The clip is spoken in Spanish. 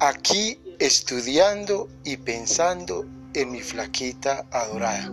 aquí estudiando y pensando en mi flaquita adorada.